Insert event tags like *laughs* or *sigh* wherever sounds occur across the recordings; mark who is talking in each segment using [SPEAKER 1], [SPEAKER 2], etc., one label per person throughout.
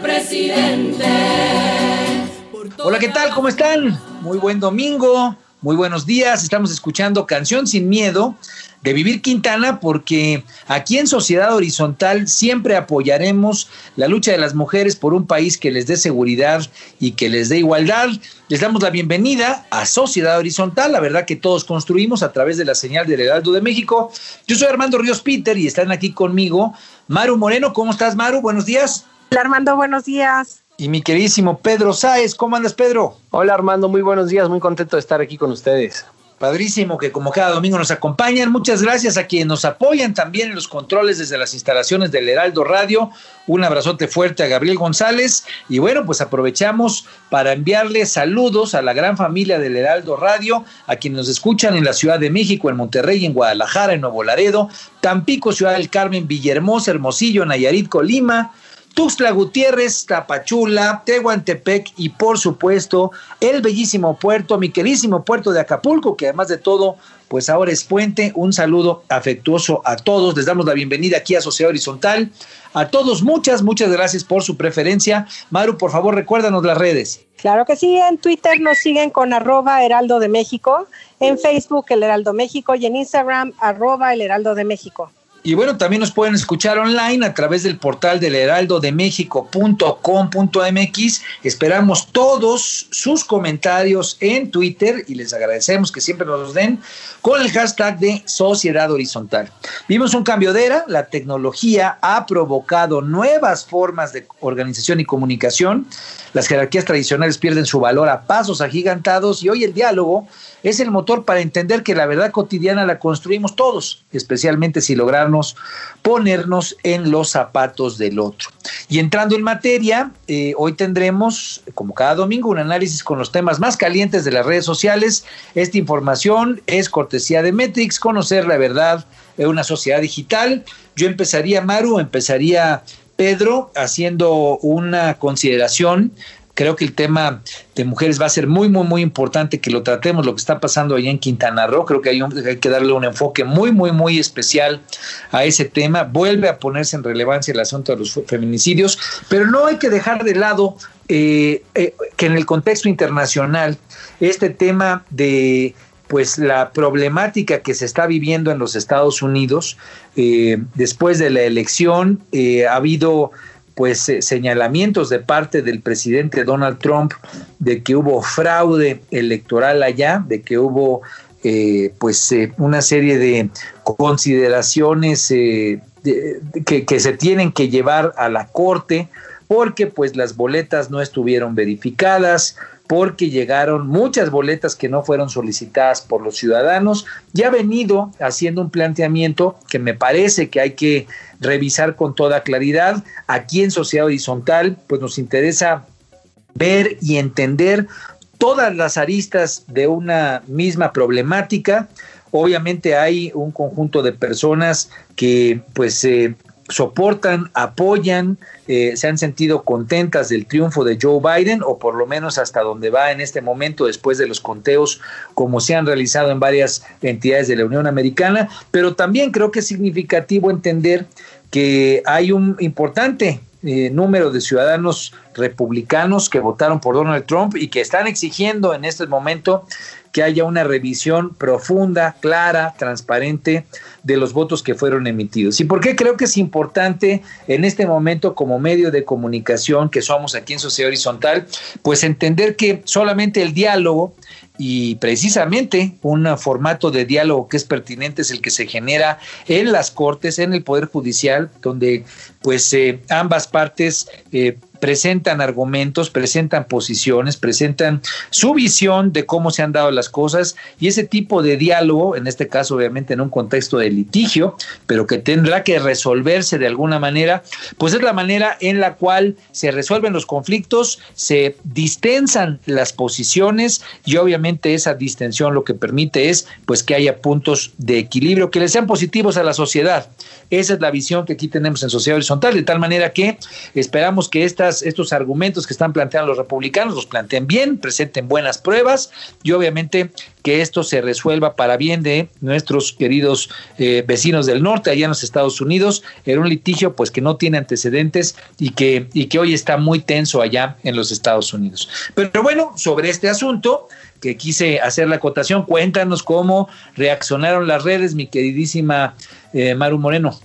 [SPEAKER 1] presidente.
[SPEAKER 2] Hola, ¿qué tal? ¿Cómo están? Muy buen domingo, muy buenos días. Estamos escuchando Canción sin Miedo de Vivir Quintana porque aquí en Sociedad Horizontal siempre apoyaremos la lucha de las mujeres por un país que les dé seguridad y que les dé igualdad. Les damos la bienvenida a Sociedad Horizontal, la verdad que todos construimos a través de la señal del Heraldo de México. Yo soy Armando Ríos Peter y están aquí conmigo Maru Moreno. ¿Cómo estás, Maru? Buenos días.
[SPEAKER 3] Hola Armando, buenos días.
[SPEAKER 2] Y mi queridísimo Pedro Sáez, ¿cómo andas, Pedro?
[SPEAKER 4] Hola Armando, muy buenos días, muy contento de estar aquí con ustedes.
[SPEAKER 2] Padrísimo que como cada domingo nos acompañan. Muchas gracias a quienes nos apoyan también en los controles desde las instalaciones del Heraldo Radio. Un abrazote fuerte a Gabriel González. Y bueno, pues aprovechamos para enviarle saludos a la gran familia del Heraldo Radio, a quienes nos escuchan en la Ciudad de México, en Monterrey, en Guadalajara, en Nuevo Laredo, Tampico, Ciudad del Carmen, Villahermosa, Hermosillo, Nayarit, Colima. Tuxtla Gutiérrez, Tapachula, Tehuantepec y por supuesto el bellísimo puerto, mi querísimo puerto de Acapulco, que además de todo, pues ahora es puente. Un saludo afectuoso a todos. Les damos la bienvenida aquí a Sociedad Horizontal. A todos, muchas, muchas gracias por su preferencia. Maru, por favor, recuérdanos las redes.
[SPEAKER 3] Claro que sí, en Twitter nos siguen con arroba Heraldo de México, en Facebook el Heraldo México y en Instagram arroba el Heraldo de México.
[SPEAKER 2] Y bueno, también nos pueden escuchar online a través del portal del heraldodemexico.com.mx. Esperamos todos sus comentarios en Twitter y les agradecemos que siempre nos den con el hashtag de Sociedad Horizontal. Vimos un cambio de era, la tecnología ha provocado nuevas formas de organización y comunicación. Las jerarquías tradicionales pierden su valor a pasos agigantados y hoy el diálogo es el motor para entender que la verdad cotidiana la construimos todos, especialmente si lograrnos ponernos en los zapatos del otro. Y entrando en materia, eh, hoy tendremos, como cada domingo, un análisis con los temas más calientes de las redes sociales. Esta información es cortesía de Metrix, conocer la verdad de una sociedad digital. Yo empezaría, Maru, empezaría Pedro, haciendo una consideración creo que el tema de mujeres va a ser muy, muy, muy importante que lo tratemos, lo que está pasando allá en Quintana Roo. Creo que hay, un, hay, que darle un enfoque muy, muy, muy especial a ese tema. Vuelve a ponerse en relevancia el asunto de los feminicidios, pero no hay que dejar de lado eh, eh, que en el contexto internacional este tema de pues la problemática que se está viviendo en los Estados Unidos eh, después de la elección eh, ha habido pues eh, señalamientos de parte del presidente Donald Trump de que hubo fraude electoral allá, de que hubo eh, pues eh, una serie de consideraciones de, de, que, que, se tienen que llevar a la corte porque pues las boletas no estuvieron verificadas, porque llegaron muchas boletas que no fueron solicitadas por los ciudadanos y ha venido haciendo un planteamiento que me parece que hay que revisar con toda claridad. Aquí en Sociedad Horizontal, pues nos interesa ver y entender todas las aristas de una misma problemática. Obviamente hay un conjunto de personas que pues eh, soportan, apoyan, eh, se han sentido contentas del triunfo de Joe Biden, o por lo menos hasta donde va en este momento, después de los conteos, como se han realizado en varias entidades de la Unión Americana, pero también creo que es significativo entender que hay un importante eh, número de ciudadanos republicanos que votaron por Donald Trump y que están exigiendo en este momento que haya una revisión profunda, clara, transparente de los votos que fueron emitidos. ¿Y por qué creo que es importante en este momento como medio de comunicación que somos aquí en Sociedad Horizontal, pues entender que solamente el diálogo y precisamente un formato de diálogo que es pertinente es el que se genera en las cortes, en el Poder Judicial, donde pues eh, ambas partes eh, presentan argumentos, presentan posiciones, presentan su visión de cómo se han dado las cosas y ese tipo de diálogo, en este caso obviamente en un contexto de litigio, pero que tendrá que resolverse de alguna manera, pues es la manera en la cual se resuelven los conflictos, se distensan las posiciones y obviamente esa distensión lo que permite es pues que haya puntos de equilibrio que le sean positivos a la sociedad. Esa es la visión que aquí tenemos en Sociedad Horizontal, de tal manera que esperamos que estos argumentos que están planteando los republicanos los planteen bien, presenten buenas pruebas y obviamente que esto se resuelva para bien de nuestros queridos eh, vecinos del norte, allá en los Estados Unidos, en un litigio pues que no tiene antecedentes y que, y que hoy está muy tenso allá en los Estados Unidos. Pero bueno, sobre este asunto, que quise hacer la acotación. Cuéntanos cómo reaccionaron las redes, mi queridísima eh, Maru Moreno.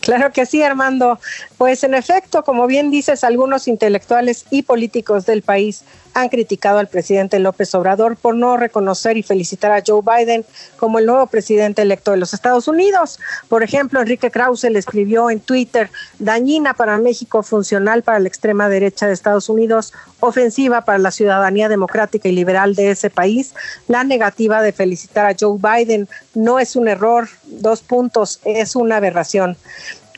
[SPEAKER 3] Claro que sí, Armando. Pues en efecto, como bien dices, algunos intelectuales y políticos del país han criticado al presidente López Obrador por no reconocer y felicitar a Joe Biden como el nuevo presidente electo de los Estados Unidos. Por ejemplo, Enrique Krause le escribió en Twitter, dañina para México, funcional para la extrema derecha de Estados Unidos, ofensiva para la ciudadanía democrática y liberal de ese país. La negativa de felicitar a Joe Biden no es un error, dos puntos, es una aberración.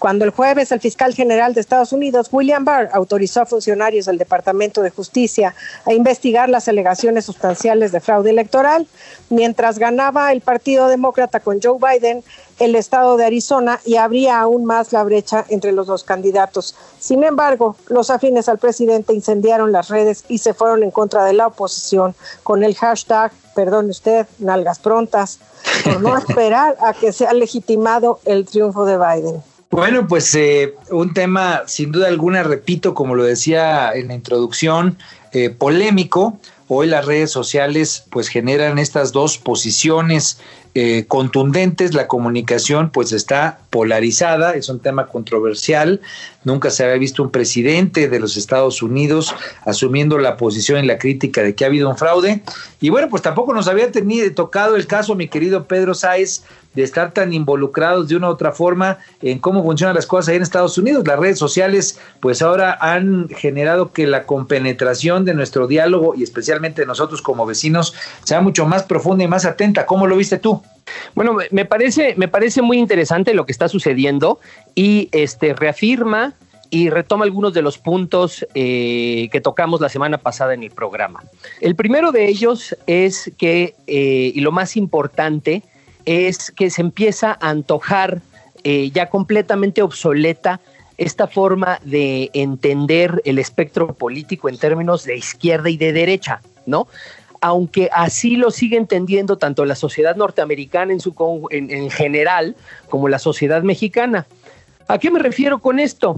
[SPEAKER 3] Cuando el jueves el fiscal general de Estados Unidos, William Barr, autorizó a funcionarios del Departamento de Justicia a investigar las alegaciones sustanciales de fraude electoral, mientras ganaba el Partido Demócrata con Joe Biden el estado de Arizona y abría aún más la brecha entre los dos candidatos. Sin embargo, los afines al presidente incendiaron las redes y se fueron en contra de la oposición con el hashtag, perdone usted, nalgas prontas, por no *laughs* esperar a que sea legitimado el triunfo de Biden.
[SPEAKER 2] Bueno, pues eh, un tema sin duda alguna, repito, como lo decía en la introducción, eh, polémico. Hoy las redes sociales pues generan estas dos posiciones eh, contundentes, la comunicación pues está polarizada, es un tema controversial, nunca se había visto un presidente de los Estados Unidos asumiendo la posición en la crítica de que ha habido un fraude. Y bueno pues tampoco nos había tenido, tocado el caso mi querido Pedro Sáez de estar tan involucrados de una u otra forma en cómo funcionan las cosas ahí en Estados Unidos. Las redes sociales pues ahora han generado que la compenetración de nuestro diálogo y especialmente de nosotros como vecinos sea mucho más profunda y más atenta. ¿Cómo lo viste tú?
[SPEAKER 4] Bueno, me parece, me parece muy interesante lo que está sucediendo y este reafirma y retoma algunos de los puntos eh, que tocamos la semana pasada en el programa. El primero de ellos es que, eh, y lo más importante, es que se empieza a antojar eh, ya completamente obsoleta esta forma de entender el espectro político en términos de izquierda y de derecha, ¿no? aunque así lo sigue entendiendo tanto la sociedad norteamericana en, su, en, general como la sociedad mexicana. ¿A qué me refiero con esto?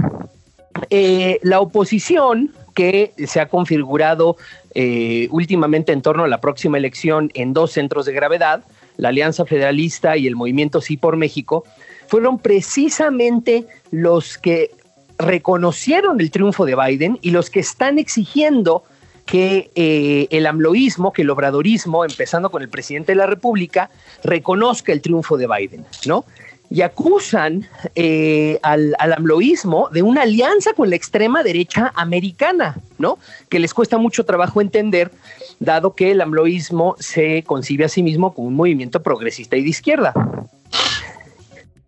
[SPEAKER 4] Eh, la oposición que se ha configurado eh, últimamente en torno a la próxima elección en dos centros de gravedad, la Alianza Federalista y el Movimiento Sí por México, fueron precisamente los que reconocieron el triunfo de Biden y los que están exigiendo que eh, el amloísmo, que el obradorismo, empezando con el presidente de la República, reconozca el triunfo de Biden, ¿no? Y acusan eh, al, al amloísmo de una alianza con la extrema derecha americana, ¿no? Que les cuesta mucho trabajo entender, dado que el amloísmo se concibe a sí mismo como un movimiento progresista y de izquierda.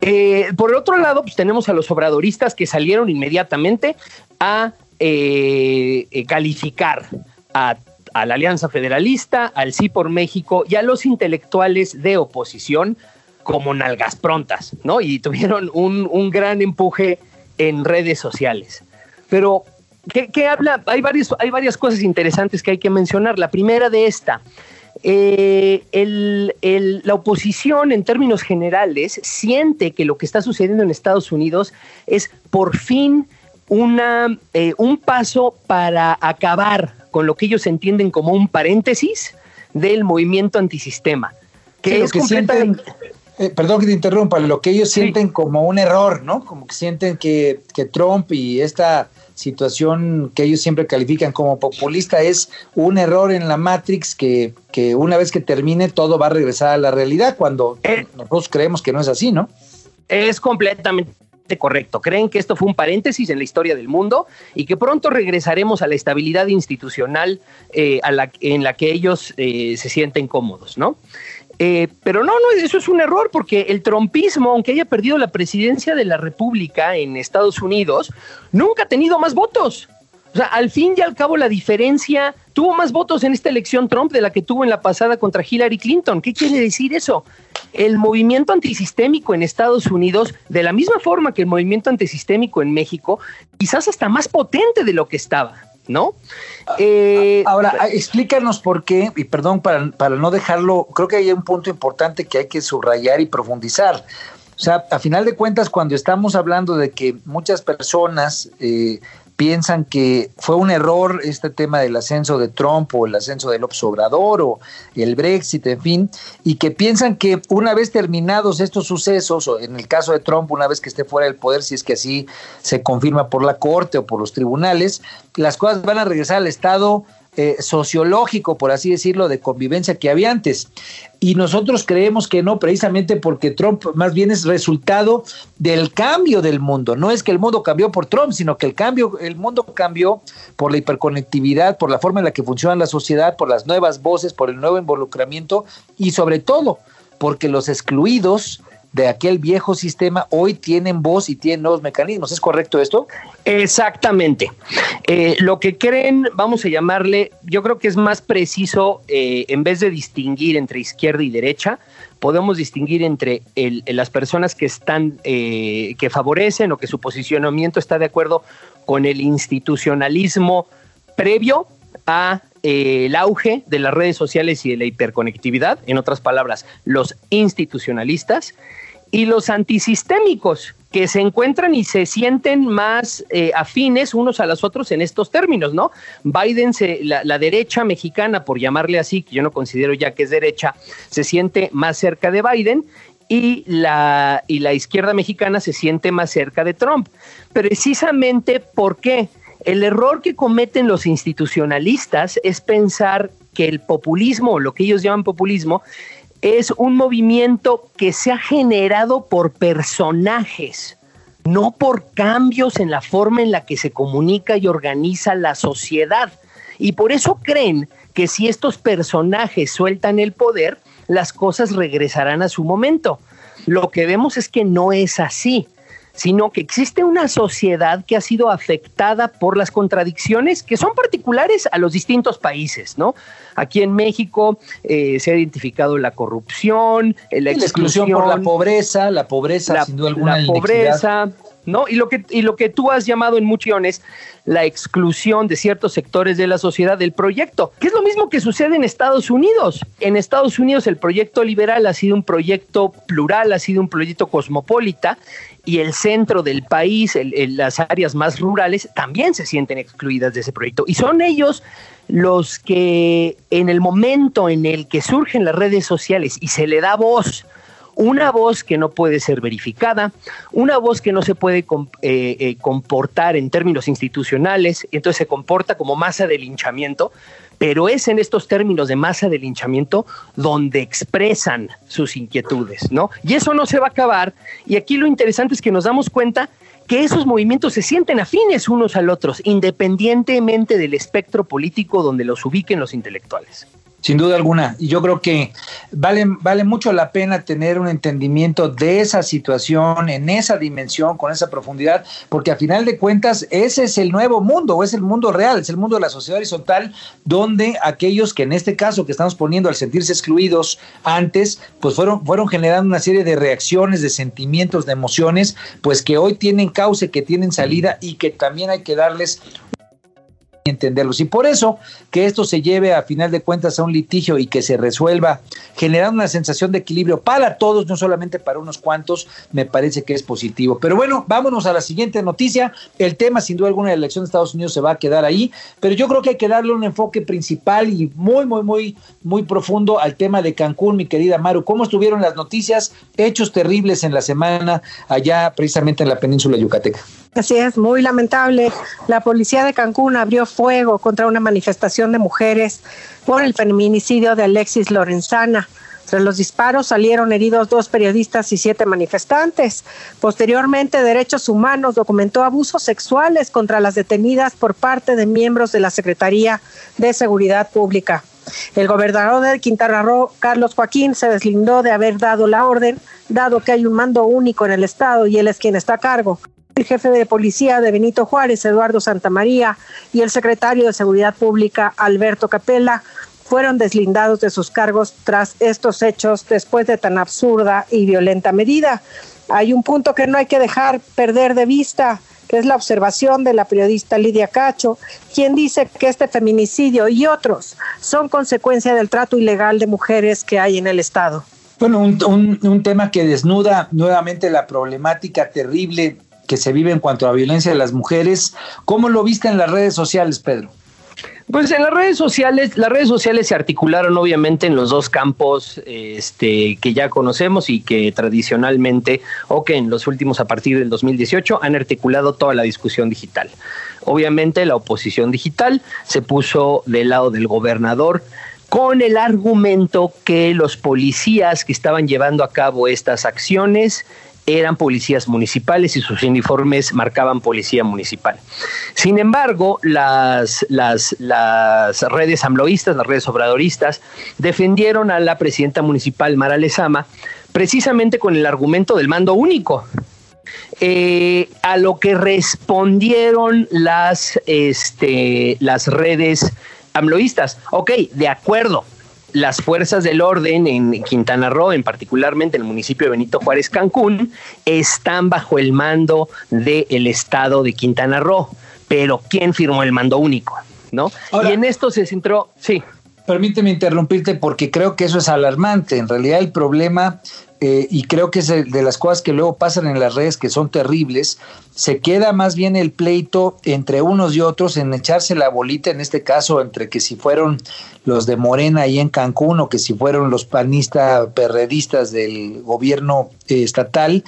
[SPEAKER 4] Eh, por el otro lado, pues tenemos a los obradoristas que salieron inmediatamente a eh, calificar a, a la Alianza Federalista, al Sí por México y a los intelectuales de oposición como nalgas prontas, ¿no? Y tuvieron un, gran empuje en redes sociales. Pero, ¿qué, habla? Hay, varios, hay varias cosas interesantes que hay que mencionar. La primera de esta, eh, la oposición en términos generales siente que lo que está sucediendo en Estados Unidos es por fin una, eh, un paso para acabar con lo que ellos entienden como un paréntesis del movimiento antisistema.
[SPEAKER 2] Que es que sienten, eh, perdón que te interrumpa, lo que ellos sienten como un error, ¿no? Como que sienten que, que Trump y esta situación que ellos siempre califican como populista es un error en la Matrix que, que una vez que termine todo va a regresar a la realidad cuando eh. nosotros creemos que no es así, ¿no?
[SPEAKER 4] Es completamente correcto. Creen que esto fue un paréntesis en la historia del mundo y que pronto regresaremos a la estabilidad institucional eh, a la, en la que ellos eh, se sienten cómodos, ¿no? Eh, pero no, no, eso es un error porque el trompismo, aunque haya perdido la presidencia de la República en Estados Unidos, nunca ha tenido más votos. O sea, al fin y al cabo la diferencia tuvo más votos en esta elección Trump de la que tuvo en la pasada contra Hillary Clinton. ¿Qué quiere decir eso? El movimiento antisistémico en Estados Unidos, de la misma forma que el movimiento antisistémico en México, quizás hasta más potente de lo que estaba. ¿No?
[SPEAKER 2] Eh, Ahora, explícanos por qué, y perdón para, para, no dejarlo, creo que hay un punto importante que hay que subrayar y profundizar. O sea, a final de cuentas, cuando estamos hablando de que muchas personas eh, piensan que fue un error este tema del ascenso de Trump o el ascenso del Obrador o el Brexit, en fin, y que piensan que una vez terminados estos sucesos, o en el caso de Trump, una vez que esté fuera del poder, si es que así se confirma por la Corte o por los tribunales, las cosas van a regresar al estado eh, sociológico, por así decirlo, de convivencia que había antes. Y nosotros creemos que no, precisamente porque Trump más bien es resultado del cambio del mundo. No es que el mundo cambió por Trump, sino que el cambio, el mundo cambió por la hiperconectividad, por la forma en la que funciona la sociedad, por las nuevas voces, por el nuevo involucramiento y sobre todo porque los excluidos de aquel viejo sistema hoy tienen voz y tienen nuevos mecanismos. ¿Es correcto esto?
[SPEAKER 4] Exactamente. Eh, lo que creen, vamos a llamarle, yo creo que es más preciso, eh, en vez de distinguir entre izquierda y derecha, podemos distinguir entre las personas que están, eh, que favorecen o que su posicionamiento está de acuerdo con el institucionalismo previo a el auge de las redes sociales y de la hiperconectividad, en otras palabras, los institucionalistas, y los antisistémicos, que se encuentran y se sienten más eh, afines unos a los otros en estos términos, ¿no? Biden, se, la, derecha mexicana, por llamarle así, que yo no considero ya que es derecha, se siente más cerca de Biden y la, y la izquierda mexicana se siente más cerca de Trump. Precisamente porque el error que cometen los institucionalistas es pensar que el populismo, lo que ellos llaman populismo, es un movimiento que se ha generado por personajes, no por cambios en la forma en la que se comunica y organiza la sociedad. Y por eso creen que si estos personajes sueltan el poder, las cosas regresarán a su momento. Lo que vemos es que no es así sino que existe una sociedad que ha sido afectada por las contradicciones que son particulares a los distintos países, ¿no? Aquí en México eh, se ha identificado la corrupción,
[SPEAKER 2] eh, la, exclusión, por la pobreza, la pobreza, sin duda alguna,
[SPEAKER 4] la pobreza, ¿no? Y lo que, y lo que tú has llamado en muchiones la exclusión de ciertos sectores de la sociedad del proyecto, que es lo mismo que sucede en Estados Unidos. En Estados Unidos el proyecto liberal ha sido un proyecto plural, ha sido un proyecto cosmopolita y el centro del país, las áreas más rurales, también se sienten excluidas de ese proyecto. Y son ellos los que en el momento en el que surgen las redes sociales y se le da voz una voz que no puede ser verificada, una voz que no se puede eh, eh, comportar en términos institucionales, y entonces se comporta como masa de linchamiento, pero es en estos términos de masa de linchamiento donde expresan sus inquietudes, ¿no? Y eso no se va a acabar, y aquí lo interesante es que nos damos cuenta que esos movimientos se sienten afines unos al otros, independientemente del espectro político donde los ubiquen los intelectuales.
[SPEAKER 2] Sin duda alguna. Y yo creo que vale, vale mucho la pena tener un entendimiento de esa situación, en esa dimensión, con esa profundidad, porque a final de cuentas ese es el nuevo mundo, es el mundo real, es el mundo de la sociedad horizontal, donde aquellos que en este caso que estamos poniendo al sentirse excluidos antes, pues fueron, fueron generando una serie de reacciones, de sentimientos, de emociones, pues que hoy tienen cauce, que tienen salida y que también hay que darles entenderlos. Y por eso que esto se lleve a final de cuentas a un litigio y que se resuelva generando una sensación de equilibrio para todos, no solamente para unos cuantos, me parece que es positivo. Pero bueno, vámonos a la siguiente noticia. El tema, sin duda alguna, de la elección de Estados Unidos se va a quedar ahí, pero yo creo que hay que darle un enfoque principal y muy, muy, muy, muy profundo al tema de Cancún, mi querida Maru. ¿Cómo estuvieron las noticias? Hechos terribles en la semana allá precisamente en la península yucateca.
[SPEAKER 3] Así es, muy lamentable. La policía de Cancún abrió fuego contra una manifestación de mujeres por el feminicidio de Alexis Lorenzana. Tras los disparos salieron heridos dos periodistas y siete manifestantes. Posteriormente, Derechos Humanos documentó abusos sexuales contra las detenidas por parte de miembros de la Secretaría de Seguridad Pública. El gobernador de Quintana Roo, Carlos Joaquín, se deslindó de haber dado la orden, dado que hay un mando único en el Estado y él es quien está a cargo el jefe de policía de Benito Juárez, Eduardo Santamaría, y el secretario de Seguridad Pública, Alberto Capella, fueron deslindados de sus cargos tras estos hechos después de tan absurda y violenta medida. Hay un punto que no hay que dejar perder de vista, que es la observación de la periodista Lidia Cacho, quien dice que este feminicidio y otros son consecuencia del trato ilegal de mujeres que hay en el Estado.
[SPEAKER 2] Bueno, un, un tema que desnuda nuevamente la problemática terrible que se vive en cuanto a violencia de las mujeres. ¿Cómo lo viste en las redes sociales, Pedro?
[SPEAKER 4] Pues en las redes sociales, las redes sociales se articularon obviamente en los dos campos este, que ya conocemos y que tradicionalmente o que en los últimos a partir del 2018 han articulado toda la discusión digital. Obviamente la oposición digital se puso del lado del gobernador con el argumento que los policías que estaban llevando a cabo estas acciones eran policías municipales y sus uniformes marcaban policía municipal. Sin embargo, las, las, las redes amloístas, las redes obradoristas, defendieron a la presidenta municipal, Mara Lezama, precisamente con el argumento del mando único. Eh, a lo que respondieron las, este, las redes amloístas. Ok, de acuerdo, las fuerzas del orden en Quintana Roo, en particularmente en el municipio de Benito Juárez, Cancún, están bajo el mando del estado de Quintana Roo. Pero ¿quién firmó el mando único? ¿No? y en esto se centró, sí.
[SPEAKER 2] Permíteme interrumpirte porque creo que eso es alarmante. En realidad el problema eh, y creo que es de las cosas que luego pasan en las redes que son terribles, se queda más bien el pleito entre unos y otros en echarse la bolita, en este caso, entre que si fueron los de Morena ahí en Cancún o que si fueron los panistas perredistas del gobierno eh, estatal.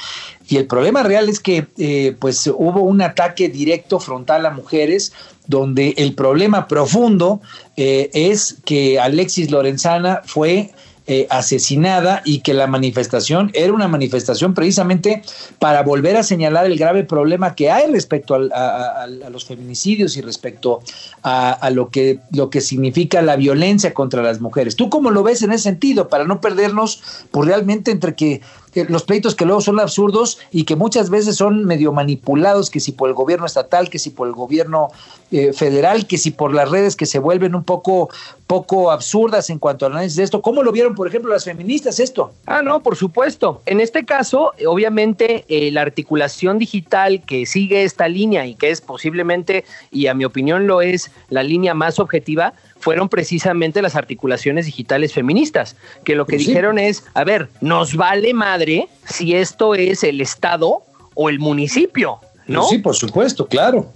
[SPEAKER 2] Y el problema real es que eh, pues hubo un ataque directo frontal a mujeres donde el problema profundo es que Alexis Lorenzana fue eh, asesinada y que la manifestación era una manifestación precisamente para volver a señalar el grave problema que hay respecto a, los feminicidios y respecto a, lo, que, lo que significa la violencia contra las mujeres. ¿Tú cómo lo ves en ese sentido? Para no perdernos por realmente entre que los pleitos que luego son absurdos y que muchas veces son medio manipulados, que si por el gobierno estatal, que si por el gobierno eh, federal, que si por las redes que se vuelven un poco, poco absurdas en cuanto al análisis de esto. ¿Cómo lo vieron, por ejemplo, las feministas esto?
[SPEAKER 4] Ah, no, por supuesto. En este caso, obviamente, eh, la articulación digital que sigue esta línea y que es posiblemente, y a mi opinión lo es, la línea más objetiva, fueron precisamente las articulaciones digitales feministas, que lo que pues dijeron es, a ver, nos vale madre si esto es el Estado o el municipio, ¿no?
[SPEAKER 2] Pues sí, por supuesto, claro.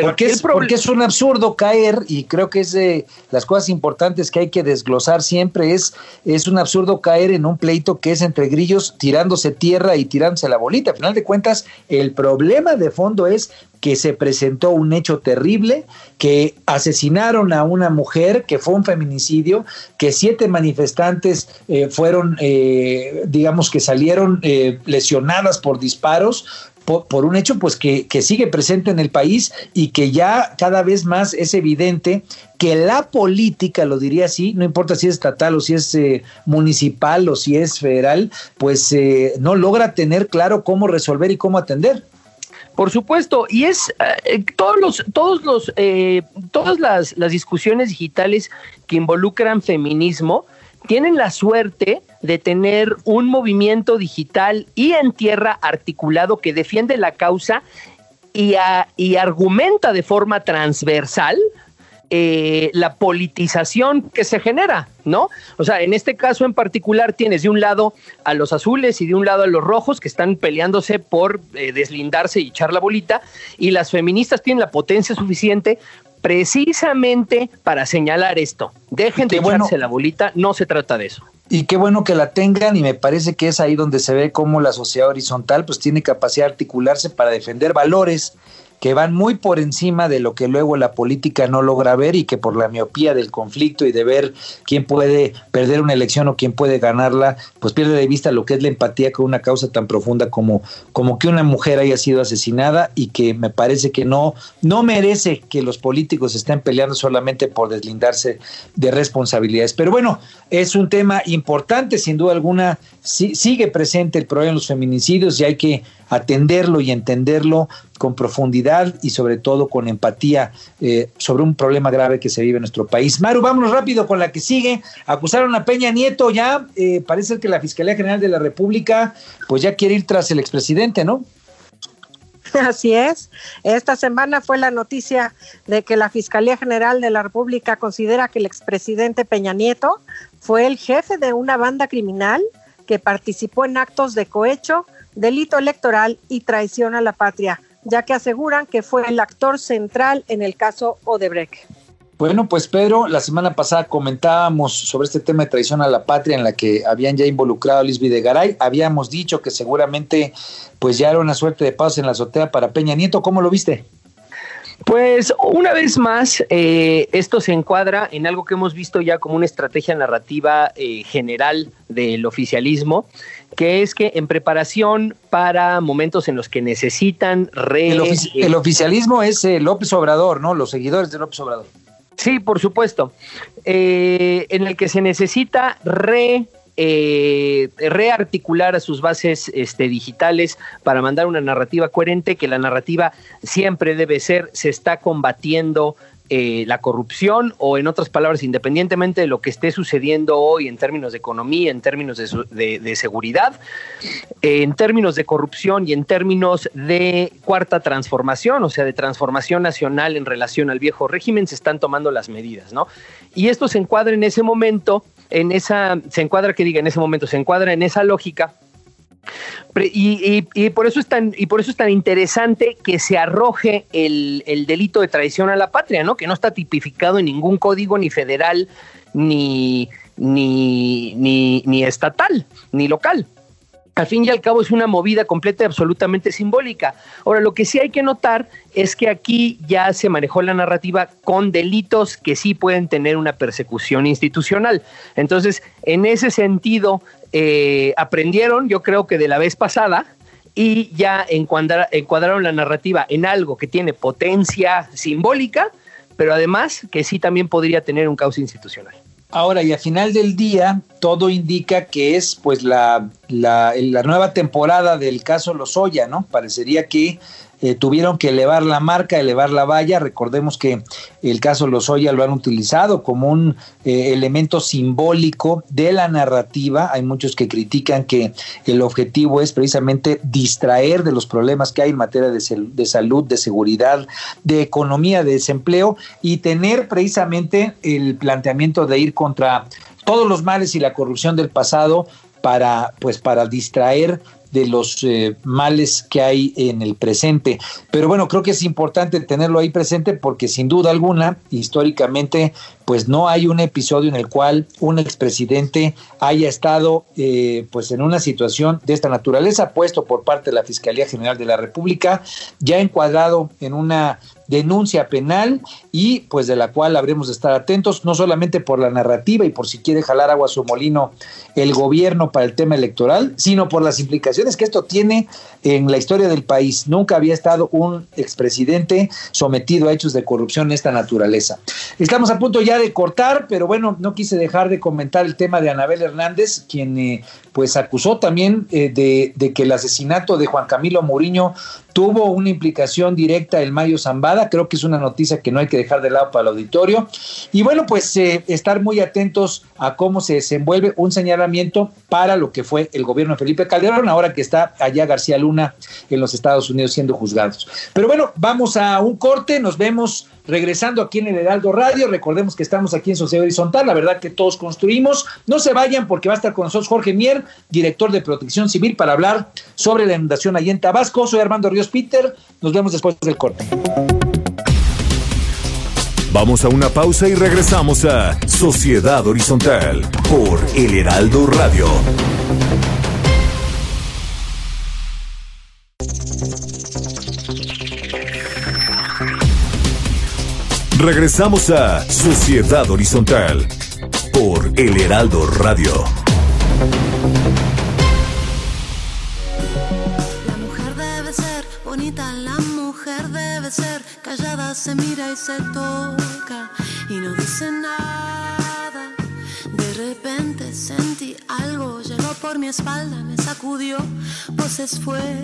[SPEAKER 2] Porque, es, porque es un absurdo caer, y creo que es de las cosas importantes que hay que desglosar siempre, es, es un absurdo caer en un pleito que es entre grillos tirándose tierra y tirándose la bolita. Al final de cuentas, el problema de fondo es que se presentó un hecho terrible, que asesinaron a una mujer, que fue un feminicidio, que siete manifestantes eh, fueron, eh, digamos que salieron eh, lesionadas por disparos, por, un hecho pues que, que, sigue presente en el país y que ya cada vez más es evidente que la política, lo diría así, no importa si es estatal o si es eh, municipal o si es federal, pues eh, no logra tener claro cómo resolver y cómo atender.
[SPEAKER 4] Por supuesto, y es eh, todos los, todos los, todas las, las discusiones digitales que involucran feminismo, tienen la suerte de tener un movimiento digital y en tierra articulado que defiende la causa y, y argumenta de forma transversal eh, la politización que se genera, ¿no? O sea, en este caso en particular tienes de un lado a los azules y de un lado a los rojos que están peleándose por eh, deslindarse y echar la bolita, y las feministas tienen la potencia suficiente precisamente para señalar esto. Dejen de echarse la bolita, no se trata de eso.
[SPEAKER 2] Y qué bueno que la tengan y me parece que es ahí donde se ve cómo la sociedad horizontal pues tiene capacidad de articularse para defender valores que van muy por encima de lo que luego la política no logra ver y que por la miopía del conflicto y de ver quién puede perder una elección o quién puede ganarla, pues pierde de vista lo que es la empatía con una causa tan profunda como, como que una mujer haya sido asesinada y que me parece que no, no merece que los políticos estén peleando solamente por deslindarse de responsabilidades. Pero bueno, es un tema importante, sin duda alguna, sigue presente el problema de los feminicidios y hay que atenderlo y entenderlo con profundidad y sobre todo con empatía eh, sobre un problema grave que se vive en nuestro país. Maru, vámonos rápido con la que sigue. Acusaron a Peña Nieto ya, eh, parece que la Fiscalía General de la República pues ya quiere ir tras el expresidente, ¿no? *laughs*
[SPEAKER 3] Así es. Esta semana fue la noticia de que la Fiscalía General de la República considera que el expresidente Peña Nieto fue el jefe de una banda criminal que participó en actos de cohecho delito electoral y traición a la patria, ya que aseguran que fue el actor central en el caso Odebrecht.
[SPEAKER 2] Bueno, pues Pedro, la semana pasada comentábamos sobre este tema de traición a la patria en la que habían ya involucrado a Luis Videgaray. Habíamos dicho que seguramente pues ya era una suerte de paz en la azotea para Peña Nieto. ¿Cómo lo viste?
[SPEAKER 4] Pues una vez más, eh, esto se encuadra en algo que hemos visto ya como una estrategia narrativa eh, general del oficialismo, que es que en preparación para momentos en los que necesitan re...
[SPEAKER 2] El, el oficialismo es eh, López Obrador, ¿no? Los seguidores de López Obrador.
[SPEAKER 4] Sí, por supuesto. en el que se necesita re eh, rearticular a sus bases este, digitales para mandar una narrativa coherente, que la narrativa siempre debe ser, se está combatiendo eh, la corrupción o en otras palabras, independientemente de lo que esté sucediendo hoy en términos de economía, en términos de, seguridad, en términos de corrupción y en términos de cuarta transformación, o sea, de transformación nacional en relación al viejo régimen, se están tomando las medidas, ¿no? Y esto se encuadra en ese momento en esa, se encuadra, que diga, en ese momento, se encuadra en esa lógica. Y, por eso es tan, y por eso es tan interesante que se arroje el, delito de traición a la patria, ¿no? Que no está tipificado en ningún código ni federal, ni, ni, ni, ni estatal, ni local al fin y al cabo es una movida completa y absolutamente simbólica. Ahora, lo que sí hay que notar es que aquí ya se manejó la narrativa con delitos que sí pueden tener una persecución institucional. Entonces, en ese sentido, eh, aprendieron, yo creo que de la vez pasada, y ya encuadraron la narrativa en algo que tiene potencia simbólica, pero además que sí también podría tener un causa institucional.
[SPEAKER 2] Ahora, y al final del día, todo indica que es pues la, la, nueva temporada del caso Lozoya, ¿no? Parecería que eh, tuvieron que elevar la marca, elevar la valla. Recordemos que el caso Lozoya lo han utilizado como un eh, elemento simbólico de la narrativa. Hay muchos que critican que el objetivo es precisamente distraer de los problemas que hay en materia de, de salud, de seguridad, de economía, de desempleo y tener precisamente el planteamiento de ir contra todos los males y la corrupción del pasado para pues para distraer de los eh, males que hay en el presente. Pero bueno, creo que es importante tenerlo ahí presente porque sin duda alguna, históricamente, pues no hay un episodio en el cual un expresidente haya estado eh, pues en una situación de esta naturaleza, puesto por parte de la Fiscalía General de la República, ya encuadrado en una denuncia penal y pues de la cual habremos de estar atentos, no solamente por la narrativa y por si quiere jalar agua a su molino el gobierno para el tema electoral, sino por las implicaciones que esto tiene en la historia del país. Nunca había estado un expresidente sometido a hechos de corrupción de esta naturaleza. Estamos a punto ya de cortar, pero bueno, no quise dejar de comentar el tema de Anabel Hernández, quien eh, pues acusó también eh, de, de que el asesinato de Juan Camilo Mourinho tuvo una implicación directa el Mayo Zambada. Creo que es una noticia que no hay que dejar de lado para el auditorio. Y bueno, pues eh, estar muy atentos a cómo se desenvuelve un señalamiento para lo que fue el gobierno de Felipe Calderón, ahora que está allá García Luna en los Estados Unidos siendo juzgados. Pero bueno, vamos a un corte, nos vemos regresando aquí en el Heraldo Radio. Recordemos que estamos aquí en Sociedad Horizontal, la verdad que todos construimos. No se vayan porque va a estar con nosotros Jorge Mier, director de Protección Civil, para hablar sobre la inundación allí en Tabasco. Soy Armando Ríos Peter, nos vemos después del corte.
[SPEAKER 5] Vamos a una pausa y regresamos a Sociedad Horizontal por El Heraldo Radio. Regresamos a Sociedad Horizontal por El Heraldo Radio.
[SPEAKER 6] La mujer debe ser bonita, la mujer debe ser callada, se mira y se toca y no dice nada. De repente sentí algo, llegó por mi espalda, me sacudió voces fuertes,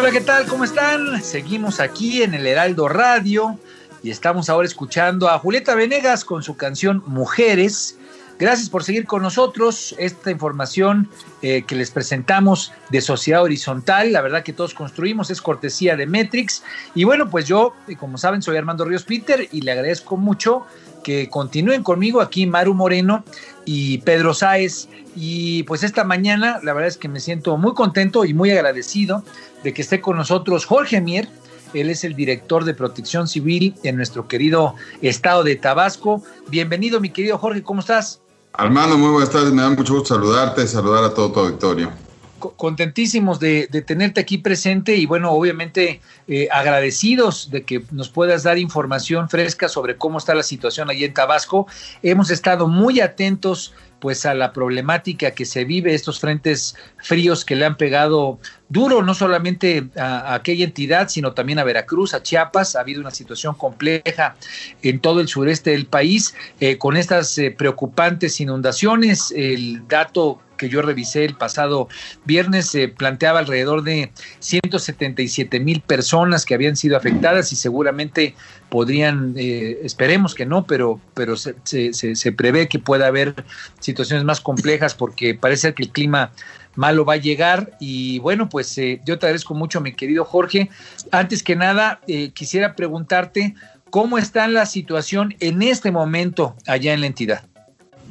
[SPEAKER 2] Hola, ¿qué tal? ¿Cómo están? Seguimos aquí en el Heraldo Radio y estamos ahora escuchando a Julieta Venegas con su canción Mujeres. Gracias por seguir con nosotros. Esta información eh, que les presentamos de Sociedad Horizontal, la verdad que todos construimos, es cortesía de Metrix. Y bueno, pues yo, eh, como saben, soy Armando Ríos Peter y le agradezco mucho que continúen conmigo aquí Maru Moreno y Pedro Sáez. Y pues esta mañana, la verdad es que me siento muy contento y muy agradecido de que esté con nosotros Jorge Mier, él es el director de protección civil en nuestro querido estado de Tabasco. Bienvenido, mi querido Jorge, ¿cómo estás?
[SPEAKER 7] Armando, muy buenas tardes. Me da mucho gusto saludarte, saludar a todo tu auditorio.
[SPEAKER 2] Co- Contentísimos de, de tenerte aquí presente y bueno, obviamente eh, agradecidos de que nos puedas dar información fresca sobre cómo está la situación allí en Tabasco. Hemos estado muy atentos pues a la problemática que se vive, estos frentes fríos que le han pegado duro no solamente a, a, aquella entidad, sino también a Veracruz, a Chiapas. Ha habido una situación compleja en todo el sureste del país eh, con estas eh, preocupantes inundaciones. El dato que yo revisé el pasado viernes se planteaba alrededor de 177 mil personas que habían sido afectadas y seguramente podrían, eh, esperemos que no, pero, pero se, prevé que pueda haber situaciones más complejas porque parece que el clima malo va a llegar y bueno, pues eh, yo te agradezco mucho, mi querido Jorge. Antes que nada, eh, quisiera preguntarte cómo está la situación en este momento allá en la entidad.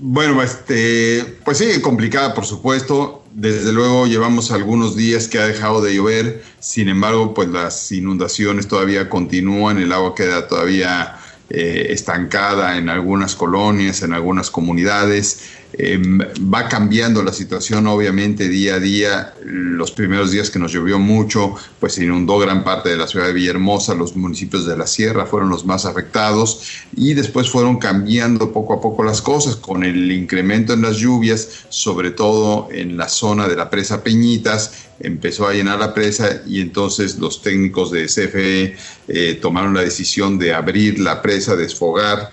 [SPEAKER 7] Bueno, este, pues sí, complicada, por supuesto. Desde luego llevamos algunos días que ha dejado de llover, sin embargo, pues las inundaciones todavía continúan, el agua queda todavía eh, estancada en algunas colonias, en algunas comunidades. Em, va cambiando la situación obviamente día a día. Los primeros días que nos llovió mucho, pues se inundó gran parte de la ciudad de Villahermosa, los municipios de la sierra fueron los más afectados y después fueron cambiando poco a poco las cosas con el incremento en las lluvias, sobre todo en la zona de la presa Peñitas, empezó a llenar la presa y entonces los técnicos de CFE eh, tomaron la decisión de abrir la presa, desfogar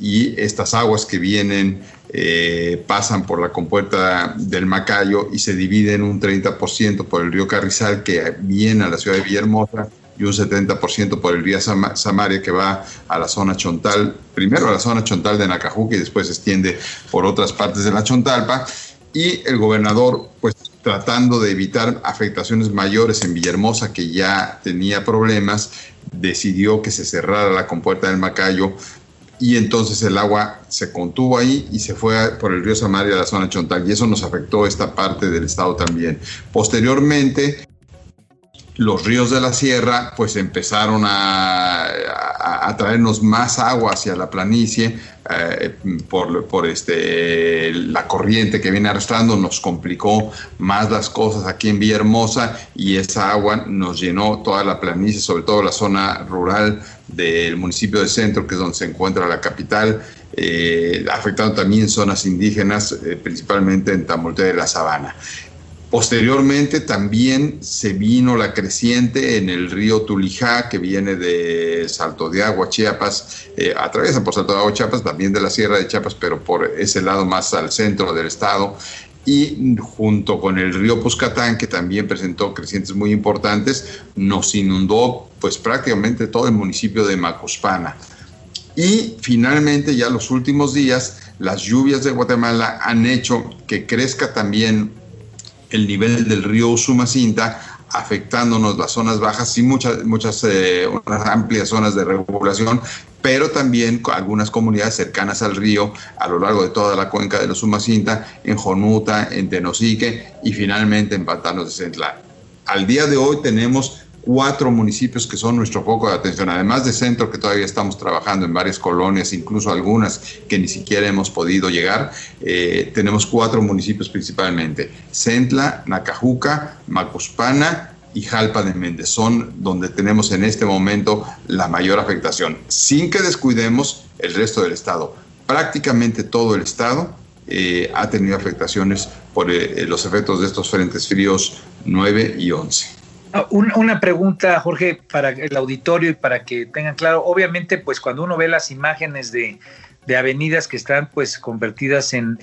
[SPEAKER 7] y estas aguas que vienen eh, pasan por la compuerta del Macayo y se dividen un 30% por el río Carrizal que viene a la ciudad de Villahermosa y un 70% por el río Samaria que va a la zona Chontal, primero a la zona Chontal de Nacajuca y después se extiende por otras partes de la Chontalpa. Y el gobernador, pues tratando de evitar afectaciones mayores en Villahermosa, que ya tenía problemas, decidió que se cerrara la compuerta del Macayo y entonces el agua se contuvo ahí y se fue por el río Samaria a la zona Chontal y eso nos afectó esta parte del estado también. Posteriormente, los ríos de la sierra pues empezaron a, traernos más agua hacia la planicie eh, por, este, la corriente que viene arrastrando nos complicó más las cosas aquí en Villahermosa y esa agua nos llenó toda la planicie, sobre todo la zona rural del municipio de Centro, que es donde se encuentra la capital, eh, afectando también zonas indígenas, eh, principalmente en Tamulte de la Sabana. Posteriormente también se vino la creciente en el río Tulijá, que viene de Salto de Agua, Chiapas, eh, atraviesa por Salto de Agua, Chiapas, también de la Sierra de Chiapas, pero por ese lado más al centro del estado. Y junto con el río Puscatán, que también presentó crecientes muy importantes, nos inundó pues prácticamente todo el municipio de Macuspana. Y finalmente, ya los últimos días, las lluvias de Guatemala han hecho que crezca también el nivel del río Usumacinta, afectándonos las zonas bajas y muchas, muchas eh, amplias zonas de regulación, pero también algunas comunidades cercanas al río a lo largo de toda la cuenca de los Usumacinta, en Jonuta, en Tenosique y finalmente en Pantanos de Centla. Al día de hoy tenemos cuatro municipios que son nuestro foco de atención, además de centro que todavía estamos trabajando en varias colonias, incluso algunas que ni siquiera hemos podido llegar, eh, tenemos cuatro municipios principalmente, Centla, Nacajuca, Macuspana y Jalpa de Méndez, son donde tenemos en este momento la mayor afectación, sin que descuidemos el resto del estado. Prácticamente todo el estado eh, ha tenido afectaciones por eh, los efectos de estos frentes fríos 9 y 11.
[SPEAKER 2] Ah, una pregunta, Jorge, para el auditorio y para que tengan claro. Obviamente, pues cuando uno ve las imágenes de, avenidas que están pues convertidas en,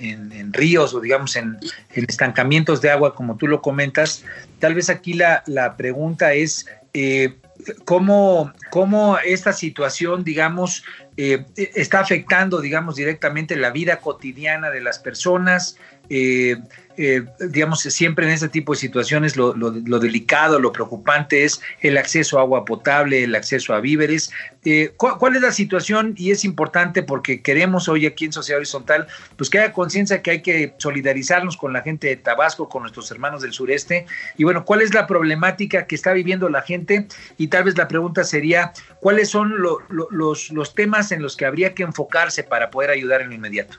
[SPEAKER 2] ríos o digamos en, estancamientos de agua, como tú lo comentas, tal vez aquí la, pregunta es eh, ¿cómo, ¿cómo, esta situación, digamos, eh, está afectando, digamos, directamente la vida cotidiana de las personas. Eh, eh, digamos, siempre en este tipo de situaciones lo, delicado, lo preocupante es el acceso a agua potable, el acceso a víveres. ¿cuál, es la situación? Y es importante porque queremos hoy aquí en Sociedad Horizontal, pues que haya conciencia que hay que solidarizarnos con la gente de Tabasco, con nuestros hermanos del sureste. Y bueno, ¿cuál es la problemática que está viviendo la gente? Y tal vez la pregunta sería, ¿cuáles son los, los temas en los que habría que enfocarse para poder ayudar en lo inmediato?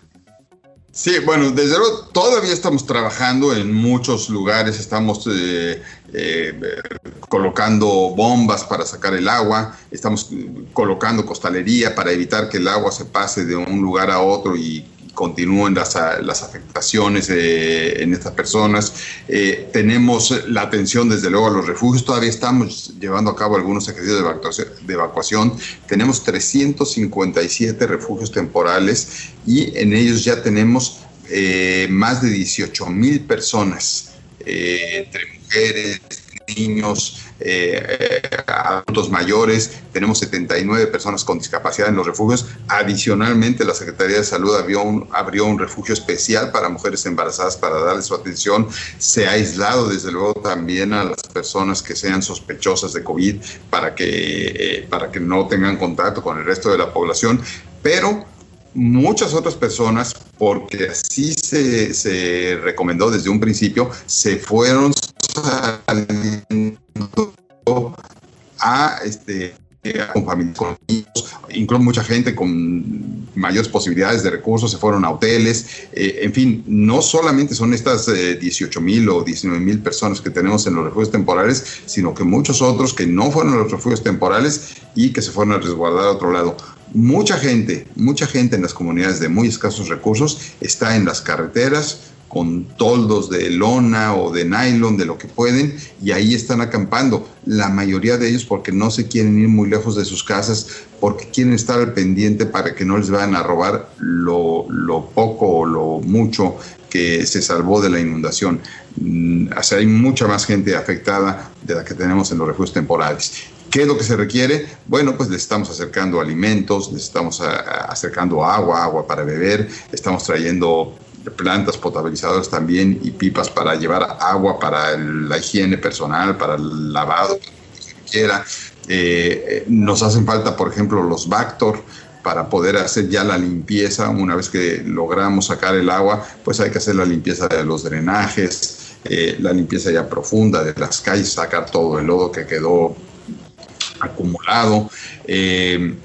[SPEAKER 7] Sí, bueno, desde luego todavía estamos trabajando en muchos lugares, estamos eh, eh, colocando bombas para sacar el agua, estamos colocando costalería para evitar que el agua se pase de un lugar a otro y continúen las, las afectaciones eh, en estas personas. Eh, tenemos la atención desde luego a los refugios, todavía estamos llevando a cabo algunos ejercicios de evacuación. De evacuación. Tenemos 357 refugios temporales y en ellos ya tenemos eh, más de 18 mil personas, entre mujeres, niños, eh, adultos mayores, tenemos 79 personas con discapacidad en los refugios. Adicionalmente, la Secretaría de Salud abrió un, abrió un refugio especial para mujeres embarazadas para darles su atención. Se ha aislado, desde luego, también a las personas que sean sospechosas de COVID para que, eh, para que no tengan contacto con el resto de la población. Pero muchas otras personas, porque así se, se recomendó desde un principio, se fueron a este con familias, con incluso mucha gente con mayores posibilidades de recursos, se fueron a hoteles, eh, en fin, no solamente son estas 18 mil o 19 mil personas que tenemos en los refugios temporales, sino que muchos otros que no fueron a los refugios temporales y que se fueron a resguardar a otro lado. Mucha gente, mucha gente en las comunidades de muy escasos recursos está en las carreteras, con toldos de lona o de nylon, de lo que pueden, y ahí están acampando. La mayoría de ellos porque no se quieren ir muy lejos de sus casas, porque quieren estar al pendiente para que no les vayan a robar lo, poco o lo mucho que se salvó de la inundación. Mm, hay mucha más gente afectada de la que tenemos en los refugios temporales. ¿Qué es lo que se requiere? Bueno, pues les estamos acercando alimentos, les estamos acercando agua, agua para beber, estamos trayendo plantas potabilizadoras también y pipas para llevar agua para la higiene personal, para el lavado, quiera. Eh, nos hacen falta, por ejemplo, los Bactor para poder hacer ya la limpieza. Una vez que logramos sacar el agua, pues hay que hacer la limpieza de los drenajes, eh, la limpieza ya profunda de las calles, sacar todo el lodo que quedó acumulado. Eh,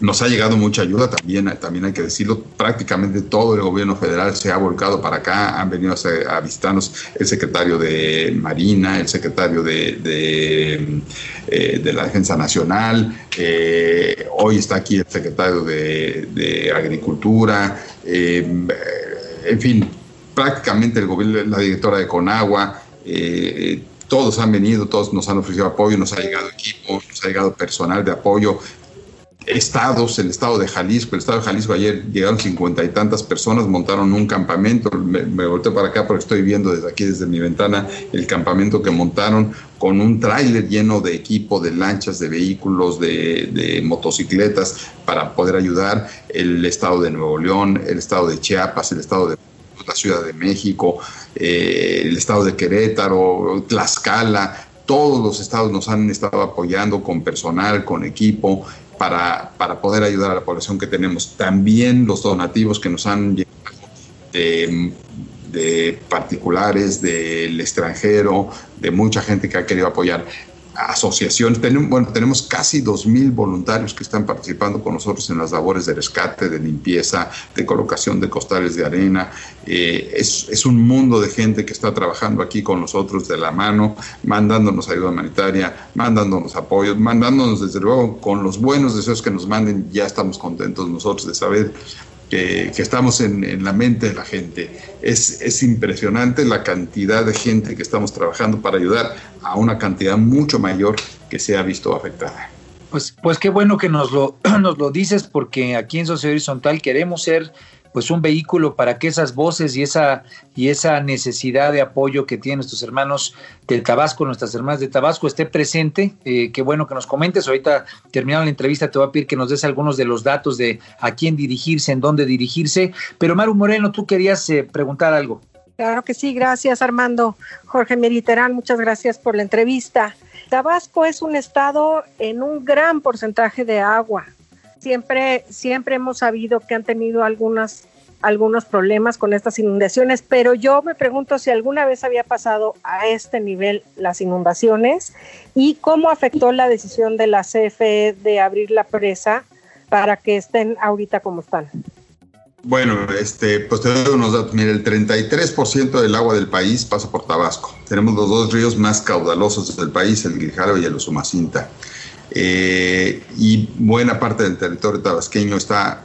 [SPEAKER 7] nos ha llegado mucha ayuda también, también hay que decirlo, prácticamente todo el gobierno federal se ha volcado para acá, han venido a, visitarnos el secretario de Marina, el secretario de, de, eh, la Defensa Nacional, eh, hoy está aquí el secretario de, Agricultura, eh, en fin, prácticamente el gobierno, la directora de Conagua, todos han venido, todos nos han ofrecido apoyo, nos ha llegado equipo, nos ha llegado personal de apoyo, estados, el estado de Jalisco, el estado de Jalisco ayer llegaron cincuenta y tantas personas, montaron un campamento, me, me volteé para acá porque estoy viendo desde aquí, desde mi ventana, el campamento que montaron con un tráiler lleno de equipo, de lanchas, de vehículos, de, motocicletas para poder ayudar el estado de Nuevo León, el estado de Chiapas, el estado de la Ciudad de México, eh, el estado de Querétaro, Tlaxcala, todos los estados nos han estado apoyando con personal, con equipo, para, para poder ayudar a la población que tenemos. También los donativos que nos han llegado de, de particulares, del extranjero, de mucha gente que ha querido apoyar asociaciones. Tenemos, bueno, tenemos casi 2.000 voluntarios que están participando con nosotros en las labores de rescate, de limpieza, de colocación de costales de arena. Eh, es, es, un mundo de gente que está trabajando aquí con nosotros de la mano, mandándonos ayuda humanitaria, mandándonos apoyo, mandándonos desde luego con los buenos deseos que nos manden. Ya estamos contentos nosotros de saber que, estamos en, la mente de la gente. Es, es, impresionante la cantidad de gente que estamos trabajando para ayudar a una cantidad mucho mayor que se ha visto afectada.
[SPEAKER 2] Pues, pues qué bueno que nos lo, *clears throat* nos lo dices, porque aquí en Sociedad Horizontal queremos ser pues un vehículo para que esas voces y esa y esa necesidad de apoyo que tienen nuestros hermanos de Tabasco, nuestras hermanas de Tabasco, esté presente. Eh, qué bueno que nos comentes. Ahorita terminando la entrevista te voy a pedir que nos des algunos de los datos de a quién dirigirse, en dónde dirigirse. Pero Maru Moreno, tú querías eh, preguntar algo.
[SPEAKER 3] Claro que sí, gracias Armando. Jorge Meriterán, muchas gracias por la entrevista. Tabasco es un estado en un gran porcentaje de agua siempre, siempre hemos sabido que han tenido algunas, algunos problemas con estas inundaciones, pero yo me pregunto si alguna vez había pasado a este nivel las inundaciones y cómo afectó la decisión de la CFE de abrir la presa para que estén ahorita como están.
[SPEAKER 7] Bueno, este, pues te doy unos datos. Mira, el 33% del agua del país pasa por Tabasco. Tenemos los dos ríos más caudalosos del país, el Guijaro y el Usumacinta. Eh, y buena parte del territorio tabasqueño está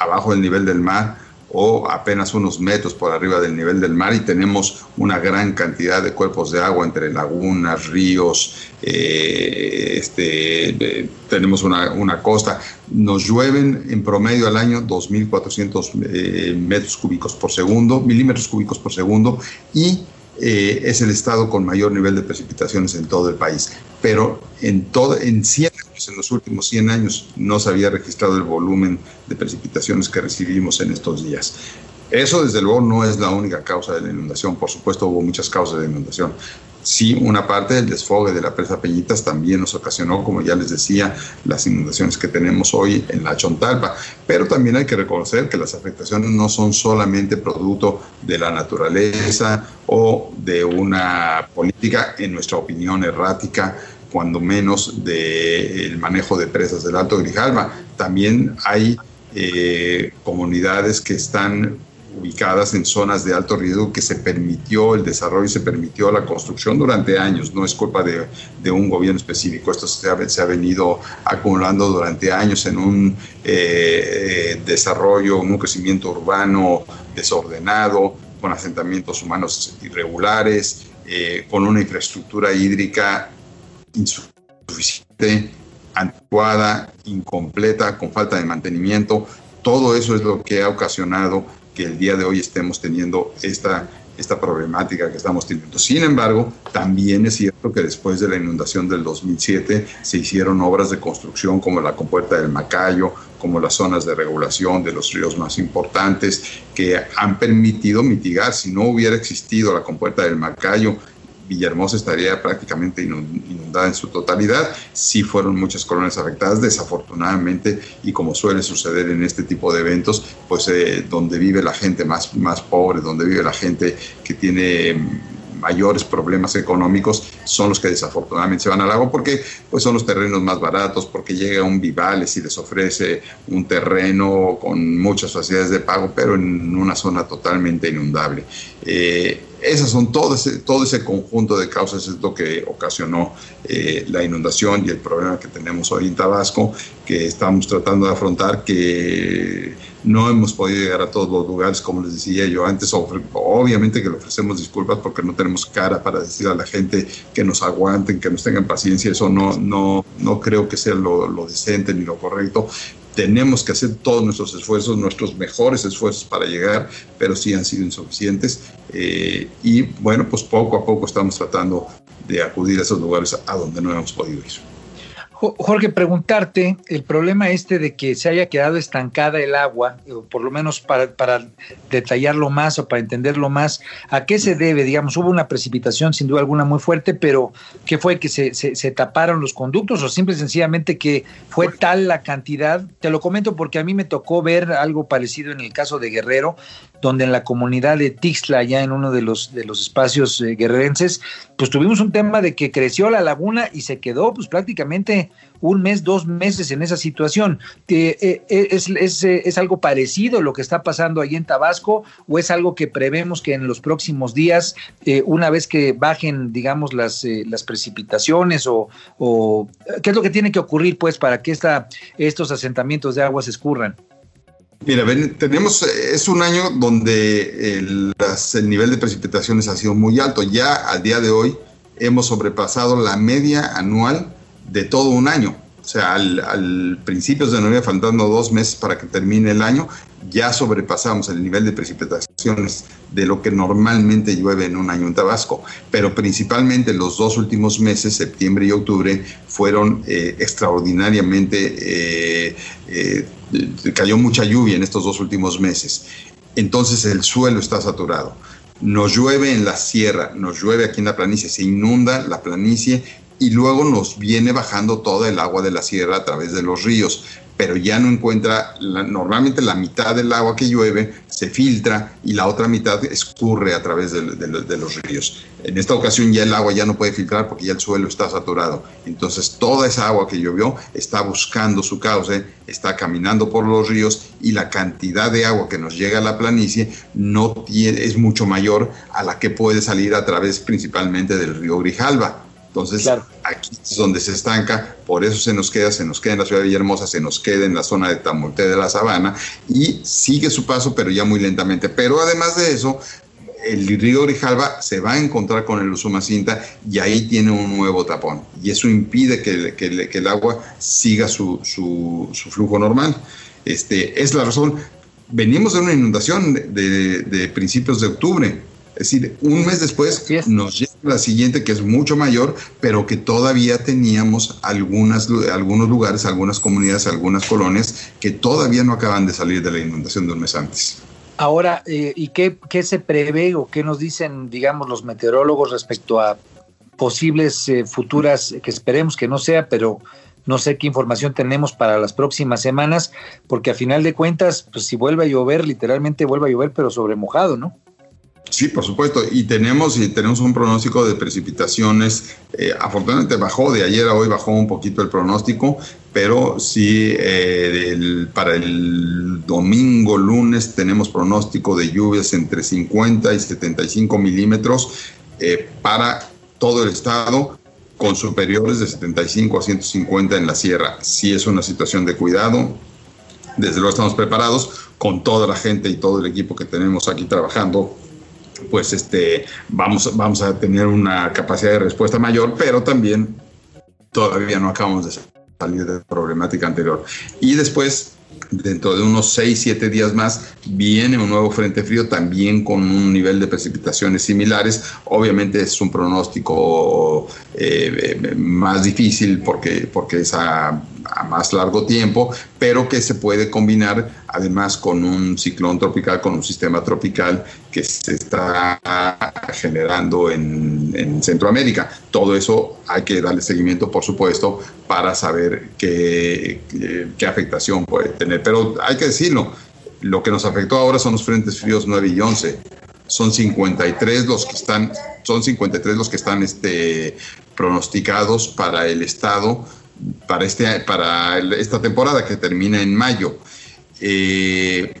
[SPEAKER 7] abajo del nivel del mar o apenas unos metros por arriba del nivel del mar y tenemos una gran cantidad de cuerpos de agua entre lagunas, ríos, eh, este, tenemos una, costa. Nos llueven en promedio al año 2.400 eh, metros cúbicos por segundo, milímetros cúbicos por segundo y eh, es el estado con mayor nivel de precipitaciones en todo el país. Pero en, todo, en 100 años, en los últimos 100 años, no se había registrado el volumen de precipitaciones que recibimos en estos días. Eso, desde luego, no es la única causa de la inundación. Por supuesto, hubo muchas causas de inundación. Sí, una parte del desfogue de la presa Peñitas también nos ocasionó, como ya les decía, las inundaciones que tenemos hoy en la Chontalpa. Pero también hay que reconocer que las afectaciones no son solamente producto de la naturaleza o de una política, en nuestra opinión, errática, cuando menos del manejo de presas del Alto Grijalva. También hay eh, comunidades que están ubicadas en zonas de alto riesgo que se permitió el desarrollo y se permitió la construcción durante años, no es culpa de, un gobierno específico, esto se ha, venido acumulando durante años en un eh, desarrollo, un crecimiento urbano desordenado, con asentamientos humanos irregulares, eh, con una infraestructura hídrica insuficiente, anticuada, incompleta, con falta de mantenimiento. Todo eso es lo que ha ocasionado que el día de hoy estemos teniendo esta, esta problemática que estamos teniendo. Sin embargo, también es cierto que después de la inundación del 2007 se hicieron obras de construcción como la compuerta del Macayo, como las zonas de regulación de los ríos más importantes, que han permitido mitigar, si no hubiera existido la compuerta del Macayo, Villahermosa estaría prácticamente inundada en su totalidad. Sí fueron muchas colonias afectadas, desafortunadamente, y como suele suceder en este tipo de eventos, pues eh, donde vive la gente más, más pobre, donde vive la gente que tiene mayores problemas económicos son los que desafortunadamente se van al agua porque pues son los terrenos más baratos, porque llega un Vivales y les ofrece un terreno con muchas facilidades de pago, pero en una zona totalmente inundable. Eh, esas son todo ese, todo ese conjunto de causas es lo que ocasionó eh, la inundación y el problema que tenemos hoy en Tabasco, que estamos tratando de afrontar, que no hemos podido llegar a todos los lugares, como les decía yo antes. Obviamente que le ofrecemos disculpas porque no tenemos cara para decir a la gente que nos aguanten, que nos tengan paciencia. Eso no, no, no creo que sea lo, decente ni lo correcto tenemos que hacer todos nuestros esfuerzos, nuestros mejores esfuerzos para llegar, pero sí han sido insuficientes. Eh, y bueno, pues poco a poco estamos tratando de acudir a esos lugares a donde no hemos podido ir.
[SPEAKER 2] Jorge, preguntarte, el problema este de que se haya quedado estancada el agua, por lo menos para, detallarlo más o para entenderlo más, ¿a qué se debe? Digamos, hubo una precipitación sin duda alguna muy fuerte, pero ¿qué fue? ¿Que se, se, taparon los conductos o simple y sencillamente que fue tal la cantidad? Te lo comento porque a mí me tocó ver algo parecido en el caso de Guerrero, donde en la comunidad de Tixla, ya en uno de los, de los espacios eh, guerrerenses, pues tuvimos un tema de que creció la laguna y se quedó pues prácticamente un mes, dos meses en esa situación. Eh, eh, es, es, algo parecido lo que está pasando ahí en Tabasco o es algo que prevemos que en los próximos días, una vez que bajen, digamos, las, las precipitaciones o, o, qué es lo que tiene que ocurrir pues para que esta, estos asentamientos de agua se escurran?
[SPEAKER 7] Mira, tenemos, es un año donde el, el, nivel de precipitaciones ha sido muy alto. Ya al día de hoy hemos sobrepasado la media anual de todo un año. O sea, al, al principios de noviembre, faltando dos meses para que termine el año, ya sobrepasamos el nivel de precipitaciones de lo que normalmente llueve en un año en Tabasco, pero principalmente los dos últimos meses, septiembre y octubre, fueron eh, extraordinariamente, eh, eh, cayó mucha lluvia en estos dos últimos meses. Entonces el suelo está saturado. Nos llueve en la sierra, nos llueve aquí en la planicie, se inunda la planicie y luego nos viene bajando toda el agua de la sierra a través de los ríos pero ya no encuentra, normalmente la mitad del agua que llueve se filtra y la otra mitad escurre a través de, los ríos. En esta ocasión ya el agua ya no puede filtrar porque ya el suelo está saturado. Entonces toda esa agua que llovió está buscando su cauce, está caminando por los ríos y la cantidad de agua que nos llega a la planicie no es mucho mayor a la que puede salir a través principalmente del río Grijalva. Entonces, aquí es donde se estanca, por eso se nos queda, se nos queda en la ciudad de Villahermosa, se nos queda en la zona de Tamulte de la Sabana y sigue su paso, pero ya muy lentamente. Pero además de eso, el río Grijalva se va a encontrar con el Usumacinta y ahí tiene un nuevo tapón. Y eso impide que, que, el agua siga su, su, su, flujo normal. Este, es la razón. Venimos de una inundación de, de principios de octubre es decir, un mes después nos llega la siguiente que es mucho mayor, pero que todavía teníamos algunas, algunos lugares, algunas comunidades, algunas colonias que todavía no acaban de salir de la inundación de un mes antes.
[SPEAKER 2] Ahora, eh, ¿y qué, qué, se prevé o qué nos dicen, digamos, los meteorólogos respecto a posibles eh, futuras, que esperemos que no sea, pero no sé qué información tenemos para las próximas semanas, porque a final de cuentas, pues si vuelve a llover, literalmente vuelve a llover, pero sobre mojado, ¿no?
[SPEAKER 7] Sí, por supuesto. Y tenemos, y tenemos un pronóstico de precipitaciones. Eh, afortunadamente bajó de ayer a hoy, bajó un poquito el pronóstico, pero sí eh, para el domingo, lunes, tenemos pronóstico de lluvias entre 50 y 75 milímetros eh, para todo el estado, con superiores de 75 a 150 en la sierra. Sí es una situación de cuidado. Desde luego estamos preparados con toda la gente y todo el equipo que tenemos aquí trabajando pues este, vamos, vamos a tener una capacidad de respuesta mayor, pero también todavía no acabamos de salir de la problemática anterior. Y después, dentro de unos 6, 7 días más, viene un nuevo frente frío también con un nivel de precipitaciones similares. Obviamente es un pronóstico eh, más difícil porque, porque es a a más largo tiempo, pero que se puede combinar además con un ciclón tropical, con un sistema tropical que se está generando en, Centroamérica. Todo eso hay que darle seguimiento, por supuesto, para saber qué, afectación puede tener. Pero hay que decirlo, lo que nos afectó ahora son los frentes fríos 9 y 11 son 53 los que están, son 53 los que están este, pronosticados para el estado para, este, para esta temporada que termina en mayo. Eh,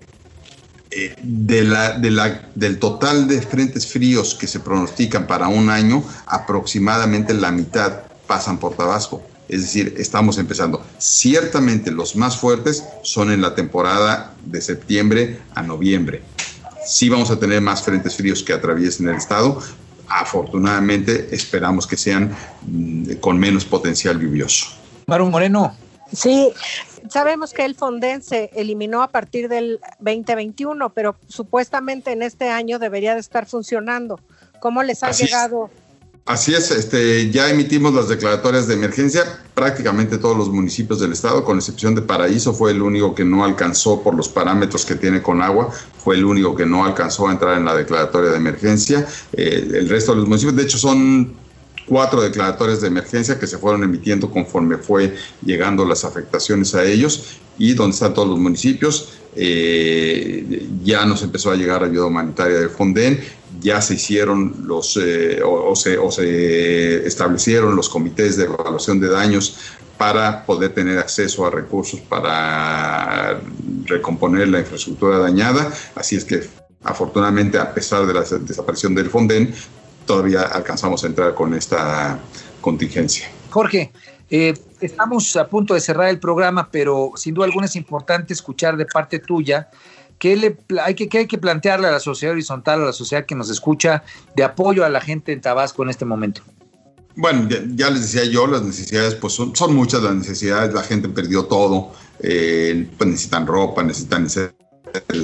[SPEAKER 7] eh, de la, de la, del total de frentes fríos que se pronostican para un año, aproximadamente la mitad pasan por Tabasco. Es decir, estamos empezando. Ciertamente los más fuertes son en la temporada de septiembre a noviembre. Sí vamos a tener más frentes fríos que atraviesen el estado. Afortunadamente esperamos que sean mm, con menos potencial lluvioso.
[SPEAKER 2] Maru Moreno.
[SPEAKER 3] Sí, sabemos que el Fonden se eliminó a partir del 2021, pero supuestamente en este año debería de estar funcionando. ¿Cómo les ha llegado?
[SPEAKER 7] Así es, este, ya emitimos las declaratorias de emergencia. Prácticamente todos los municipios del estado, con excepción de Paraíso, fue el único que no alcanzó por los parámetros que tiene con agua, fue el único que no alcanzó a entrar en la declaratoria de emergencia. Eh, el resto de los municipios, de hecho, son cuatro declaratorias de emergencia que se fueron emitiendo conforme fue llegando las afectaciones a ellos y donde están todos los municipios. Eh, ya nos empezó a llegar ayuda humanitaria del Fonden, ya se hicieron los eh, o, se, o se establecieron los comités de evaluación de daños para poder tener acceso a recursos para recomponer la infraestructura dañada. Así es que afortunadamente, a pesar de la desaparición del Fonden, todavía alcanzamos a entrar con esta contingencia.
[SPEAKER 2] Jorge, eh, estamos a punto de cerrar el programa, pero sin duda alguna es importante escuchar de parte tuya qué, le, hay que, hay que plantearle a la sociedad horizontal, a la sociedad que nos escucha, de apoyo a la gente en Tabasco en este momento.
[SPEAKER 7] Bueno, ya, les decía yo, las necesidades, pues son, son, muchas las necesidades, la gente perdió todo, eh, pues necesitan ropa, necesitan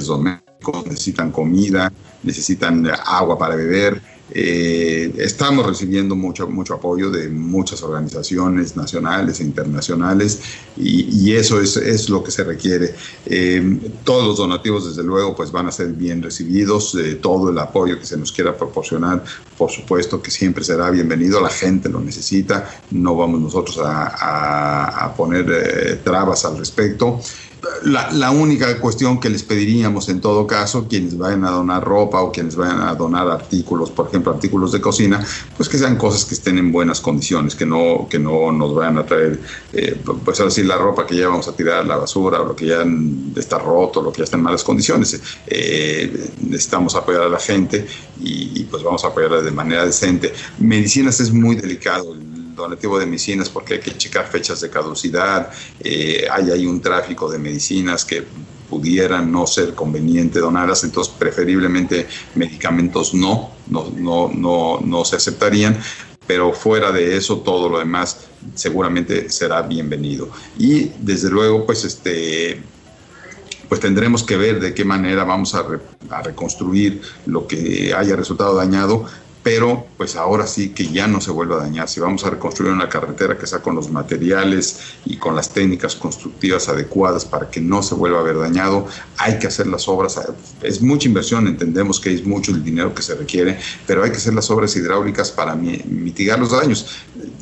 [SPEAKER 7] domésticos, necesitan comida, necesitan agua para beber, eh, estamos recibiendo mucho, mucho apoyo de muchas organizaciones nacionales e internacionales y, eso es, lo que se requiere. Eh, todos los donativos, desde luego, pues van a ser bien recibidos. Eh, todo el apoyo que se nos quiera proporcionar, por supuesto que siempre será bienvenido. La gente lo necesita. No vamos nosotros a poner trabas al respecto la, única cuestión que les pediríamos en todo caso, quienes vayan a donar ropa o quienes vayan a donar artículos, por ejemplo, artículos de cocina, pues que sean cosas que estén en buenas condiciones, que no, que no nos vayan a traer, eh, pues así la ropa que ya vamos a tirar a la basura, o lo que ya está roto, lo que ya está en malas condiciones. Eh, necesitamos apoyar a la gente y, y, pues vamos a apoyarla de manera decente. Medicinas es muy delicado donativo de medicinas porque hay que checar fechas de caducidad, eh, hay, hay un tráfico de medicinas que pudieran no ser conveniente donarlas, entonces preferiblemente medicamentos no, no, no, no, no se aceptarían, pero fuera de eso todo lo demás seguramente será bienvenido. Y desde luego, pues este pues tendremos que ver de qué manera vamos a, a, reconstruir lo que haya resultado dañado, pero pues ahora sí que ya no se vuelva a dañar. Si vamos a reconstruir una carretera que sea con los materiales y con las técnicas constructivas adecuadas para que no se vuelva a ver dañado, hay que hacer las obras. Es mucha inversión, entendemos que es mucho el dinero que se requiere, pero hay que hacer las obras hidráulicas para mitigar los daños.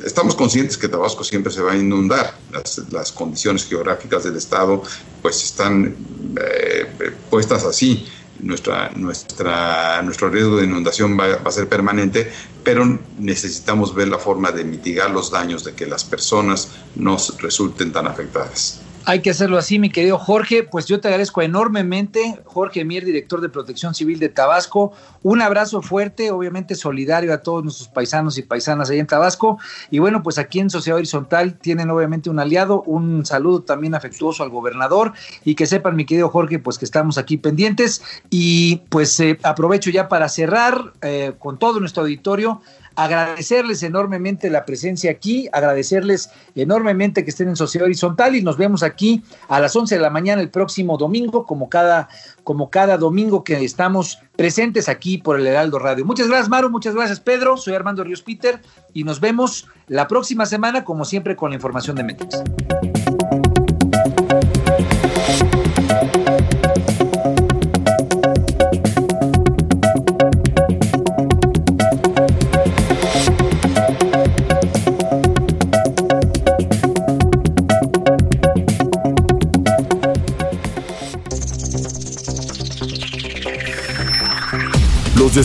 [SPEAKER 7] Estamos conscientes que Tabasco siempre se va a inundar. Las, condiciones geográficas del estado pues están eh, puestas así nuestra, nuestra, nuestro riesgo de inundación va, va, a ser permanente, pero necesitamos ver la forma de mitigar los daños, de que las personas no resulten tan afectadas.
[SPEAKER 2] Hay que hacerlo así, mi querido Jorge. Pues yo te agradezco enormemente, Jorge Mier, director de Protección Civil de Tabasco. Un abrazo fuerte, obviamente solidario a todos nuestros paisanos y paisanas ahí en Tabasco. Y bueno, pues aquí en Sociedad Horizontal tienen obviamente un aliado. Un saludo también afectuoso al gobernador. Y que sepan, mi querido Jorge, pues que estamos aquí pendientes. Y pues eh, aprovecho ya para cerrar eh, con todo nuestro auditorio agradecerles enormemente la presencia aquí, agradecerles enormemente que estén en Sociedad Horizontal y nos vemos aquí a las 11 de la mañana el próximo domingo, como cada, como cada domingo que estamos presentes aquí por el Heraldo Radio. Muchas gracias, Maru, muchas gracias, Pedro. Soy Armando Ríos Peter y nos vemos la próxima semana, como siempre, con la información de Metex.